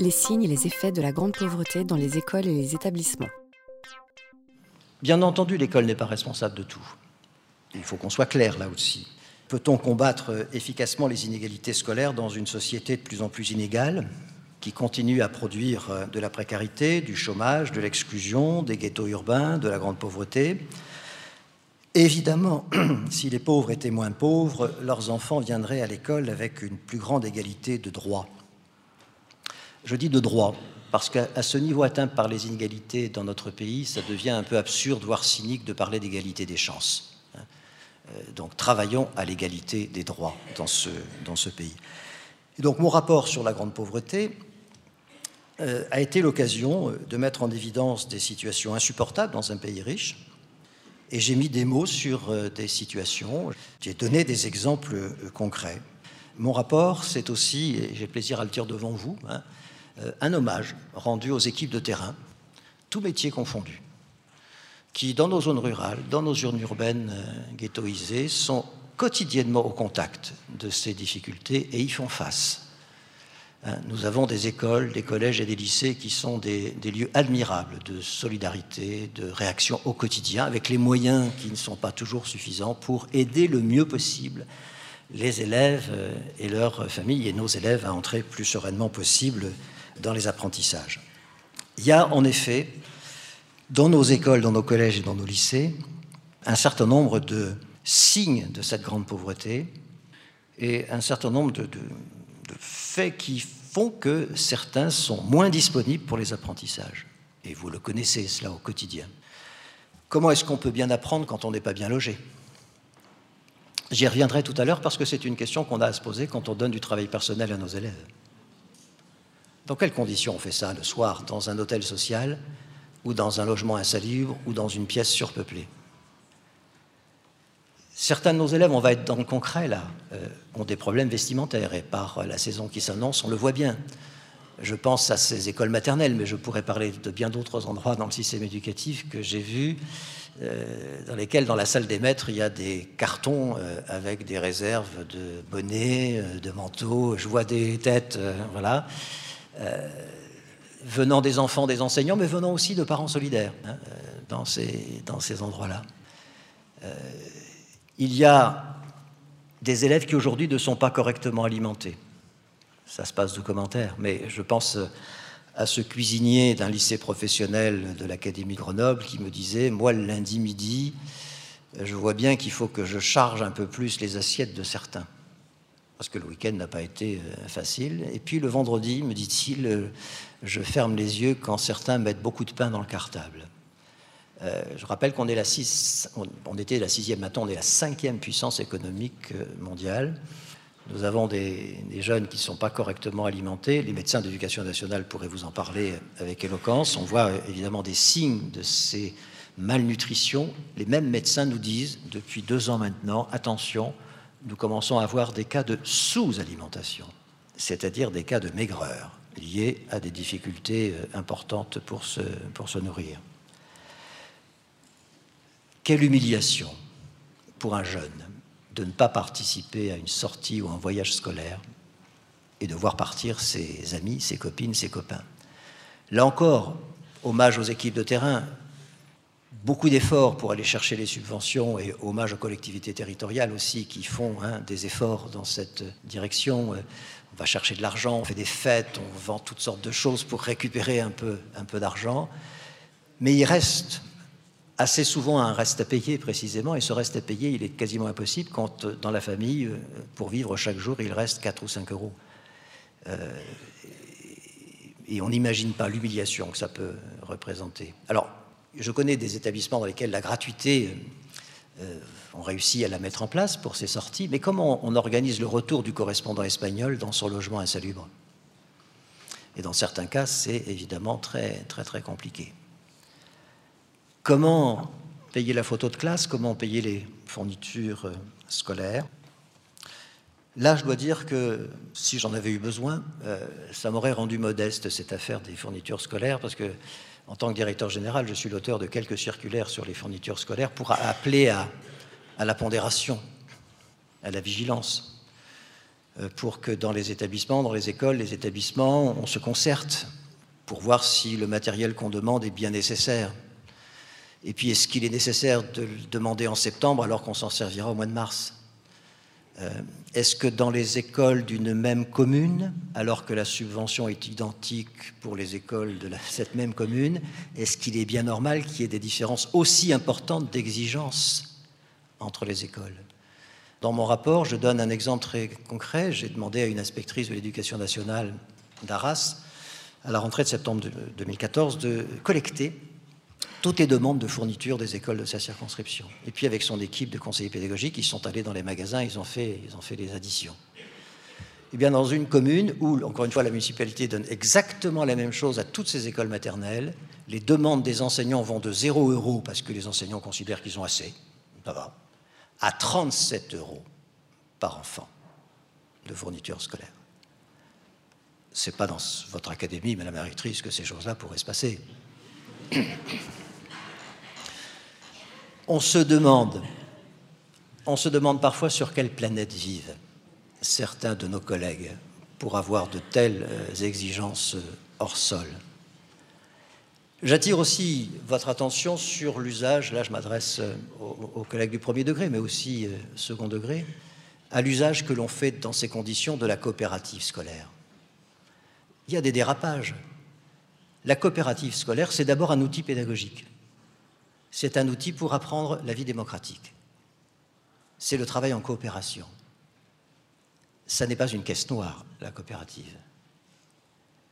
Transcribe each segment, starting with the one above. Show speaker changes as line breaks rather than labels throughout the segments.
les signes et les effets de la grande pauvreté dans les écoles et les établissements.
Bien entendu, l'école n'est pas responsable de tout. Il faut qu'on soit clair là aussi. Peut-on combattre efficacement les inégalités scolaires dans une société de plus en plus inégale qui continue à produire de la précarité, du chômage, de l'exclusion, des ghettos urbains, de la grande pauvreté? Évidemment, si les pauvres étaient moins pauvres, leurs enfants viendraient à l'école avec une plus grande égalité de droits. Je dis de droits parce qu'à ce niveau atteint par les inégalités dans notre pays, ça devient un peu absurde, voire cynique, de parler d'égalité des chances. Hein. Euh, donc travaillons à l'égalité des droits dans ce, pays. Donc mon rapport sur la grande pauvreté euh, a été l'occasion de mettre en évidence des situations insupportables dans un pays riche, et j'ai mis des mots sur euh, des situations. J'ai donné des exemples euh, concrets. Mon rapport, c'est aussi, et j'ai plaisir à le dire devant vous, hein, euh, un hommage rendu aux équipes de terrain, tous métiers confondus, qui, dans nos zones rurales, dans nos zones urbaines ghettoisées, sont quotidiennement au contact de ces difficultés et y font face. Hein, nous avons des écoles, des collèges et des lycées qui sont des, lieux admirables de solidarité, de réaction au quotidien, avec les moyens qui ne sont pas toujours suffisants pour aider le mieux possible les élèves euh, et leurs familles et nos élèves à entrer plus sereinement possible dans les apprentissages. Il y a en effet, dans nos écoles, dans nos collèges et dans nos lycées, un certain nombre de signes de cette grande pauvreté et un certain nombre de faits qui font que certains sont moins disponibles pour les apprentissages. Et vous le connaissez, cela au quotidien. Comment est-ce qu'on peut bien apprendre quand on n'est pas bien logé? J'y reviendrai tout à l'heure parce que c'est une question qu'on a à se poser quand on donne du travail personnel à nos élèves. Dans quelles conditions on fait ça le soir Dans un hôtel social ou dans un logement insalubre ou dans une pièce surpeuplée? Certains de nos élèves, on va être dans le concret là, euh, ont des problèmes vestimentaires et par la saison qui s'annonce, on le voit bien. Je pense à ces écoles maternelles, mais je pourrais parler de bien d'autres endroits dans le système éducatif que j'ai vus, dans lesquels, dans la salle des maîtres, il y a des cartons euh, avec des réserves de bonnets, de manteaux. Je vois des têtes, voilà, venant des enfants, des enseignants, mais venant aussi de parents solidaires hein, dans ces, dans ces endroits-là il y a des élèves qui aujourd'hui ne sont pas correctement alimentés. Ça se passe de commentaires, mais je pense à ce cuisinier d'un lycée professionnel de l'Académie Grenoble qui me disait, moi le lundi midi, je vois bien qu'il faut que je charge un peu plus les assiettes de certains, parce que le week-end n'a pas été euh, facile. Et puis le vendredi, me dit-il, je ferme les yeux quand certains mettent beaucoup de pain dans le cartable. Euh, je rappelle qu'on est la on, était la sixième, maintenant on est la cinquième puissance économique euh, mondiale. Nous avons des, jeunes qui ne sont pas correctement alimentés. Les médecins d'éducation nationale pourraient vous en parler avec éloquence. On voit euh, évidemment des signes de ces malnutritions. Les mêmes médecins nous disent depuis deux ans maintenant, attention, nous commençons à avoir des cas de sous-alimentation, c'est-à-dire des cas de maigreur liés à des difficultés importantes pour se nourrir. Quelle humiliation pour un jeune de ne pas participer à une sortie ou un voyage scolaire et de voir partir ses amis, ses copines, ses copains. Là encore, hommage aux équipes de terrain, beaucoup d'efforts pour aller chercher les subventions et hommage aux collectivités territoriales aussi qui font hein, des efforts dans cette direction. On va chercher de l'argent, on fait des fêtes, on vend toutes sortes de choses pour récupérer un peu, un peu d'argent. Mais il reste assez souvent un reste à payer précisément, et ce reste à payer, il est quasiment impossible quand euh, dans la famille, euh, pour vivre chaque jour, il reste 4 ou 5 euros. Euh, et on n'imagine pas l'humiliation que ça peut représenter. Alors, je connais des établissements dans lesquels la gratuité, on réussit à la mettre en place pour ces sorties, mais comment on organise le retour du correspondant espagnol dans son logement insalubre? Et dans certains cas, c'est évidemment très, très, très compliqué. Comment payer la photo de classe? Comment payer les fournitures euh, scolaires? Là, je dois dire que si j'en avais eu besoin, euh, ça m'aurait rendu modeste cette affaire des fournitures scolaires, parce que en tant que directeur général, je suis l'auteur de quelques circulaires sur les fournitures scolaires pour appeler à, la pondération, à la vigilance. euh, pour que dans les établissements, dans les écoles, les établissements, on se concerte pour voir si le matériel qu'on demande est bien nécessaire. Et puis, est-ce qu'il est nécessaire de le demander en septembre alors qu'on s'en servira au mois de mars euh, Est-ce que dans les écoles d'une même commune, alors que la subvention est identique pour les écoles de cette même commune, est-ce qu'il est bien normal qu'il y ait des différences aussi importantes d'exigence entre les écoles? Dans mon rapport, je donne un exemple très concret. J'ai demandé à une inspectrice de l'éducation nationale d'Arras, à la rentrée de septembre 2014, de collecter toutes les demandes de fourniture des écoles de sa circonscription. Et puis avec son équipe de conseillers pédagogiques, ils sont allés dans les magasins, ils ont fait, ils ont fait les additions. Et eh bien dans une commune où, encore une fois, la municipalité donne exactement la même chose à toutes ces écoles maternelles, les demandes des enseignants vont de 0 euros, parce que les enseignants considèrent qu'ils ont assez, ça va, à 37 euros par enfant de fourniture scolaire. C'est pas dans votre académie, madame la rectrice, que ces choses-là pourraient se passer on se demande, parfois sur quelle planète vivent certains de nos collègues pour avoir de telles euh, exigences hors sol. J'attire aussi votre attention sur l'usage, là je m'adresse euh, aux, collègues du premier degré, mais aussi euh, second degré, à l'usage que l'on fait dans ces conditions de la coopérative scolaire. Il y a des dérapages. La coopérative scolaire, c'est d'abord un outil pédagogique c'est un outil pour apprendre la vie démocratique. C'est le travail en coopération. Ça n'est pas une caisse noire, la coopérative.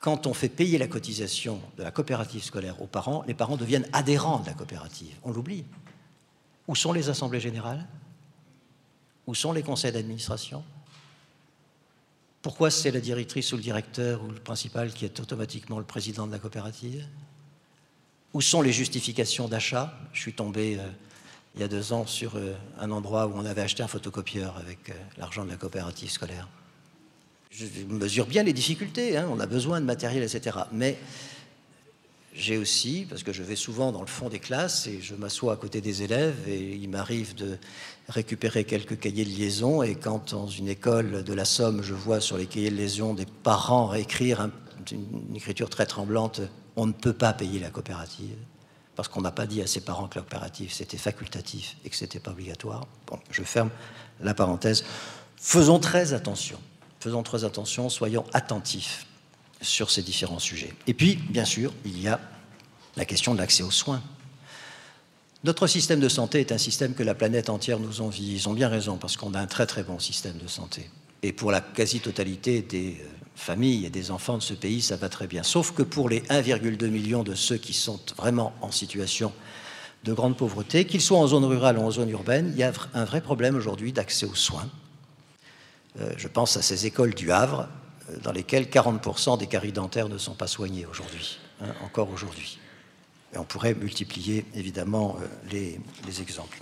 Quand on fait payer la cotisation de la coopérative scolaire aux parents, les parents deviennent adhérents de la coopérative. On l'oublie. Où sont les assemblées générales? Où sont les conseils d'administration? Pourquoi c'est la directrice ou le directeur ou le principal qui est automatiquement le président de la coopérative? Où sont les justifications d'achat? Je suis tombé euh, il y a deux ans sur euh, un endroit où on avait acheté un photocopieur avec euh, l'argent de la coopérative scolaire. Je mesure bien les difficultés, hein, on a besoin de matériel, etc. Mais j'ai aussi, parce que je vais souvent dans le fond des classes et je m'assois à côté des élèves et il m'arrive de récupérer quelques cahiers de liaison et quand dans une école de la Somme, je vois sur les cahiers de liaison des parents écrire une écriture très tremblante on ne peut pas payer la coopérative parce qu'on n'a pas dit à ses parents que la coopérative c'était facultatif et que c'était pas obligatoire. Bon, je ferme la parenthèse. Faisons très attention. Faisons très attention, soyons attentifs sur ces différents sujets. Et puis, bien sûr, il y a la question de l'accès aux soins. Notre système de santé est un système que la planète entière nous envie. Ils ont bien raison, parce qu'on a un très très bon système de santé. Et pour la quasi-totalité des familles et des enfants de ce pays, ça va très bien. Sauf que pour les 1,2 million de ceux qui sont vraiment en situation de grande pauvreté, qu'ils soient en zone rurale ou en zone urbaine, il y a un vrai problème aujourd'hui d'accès aux soins. Euh, je pense à ces écoles du Havre, euh, dans lesquelles 40% des caries dentaires ne sont pas soignés aujourd'hui, hein, encore aujourd'hui. Et on pourrait multiplier évidemment euh, les exemples.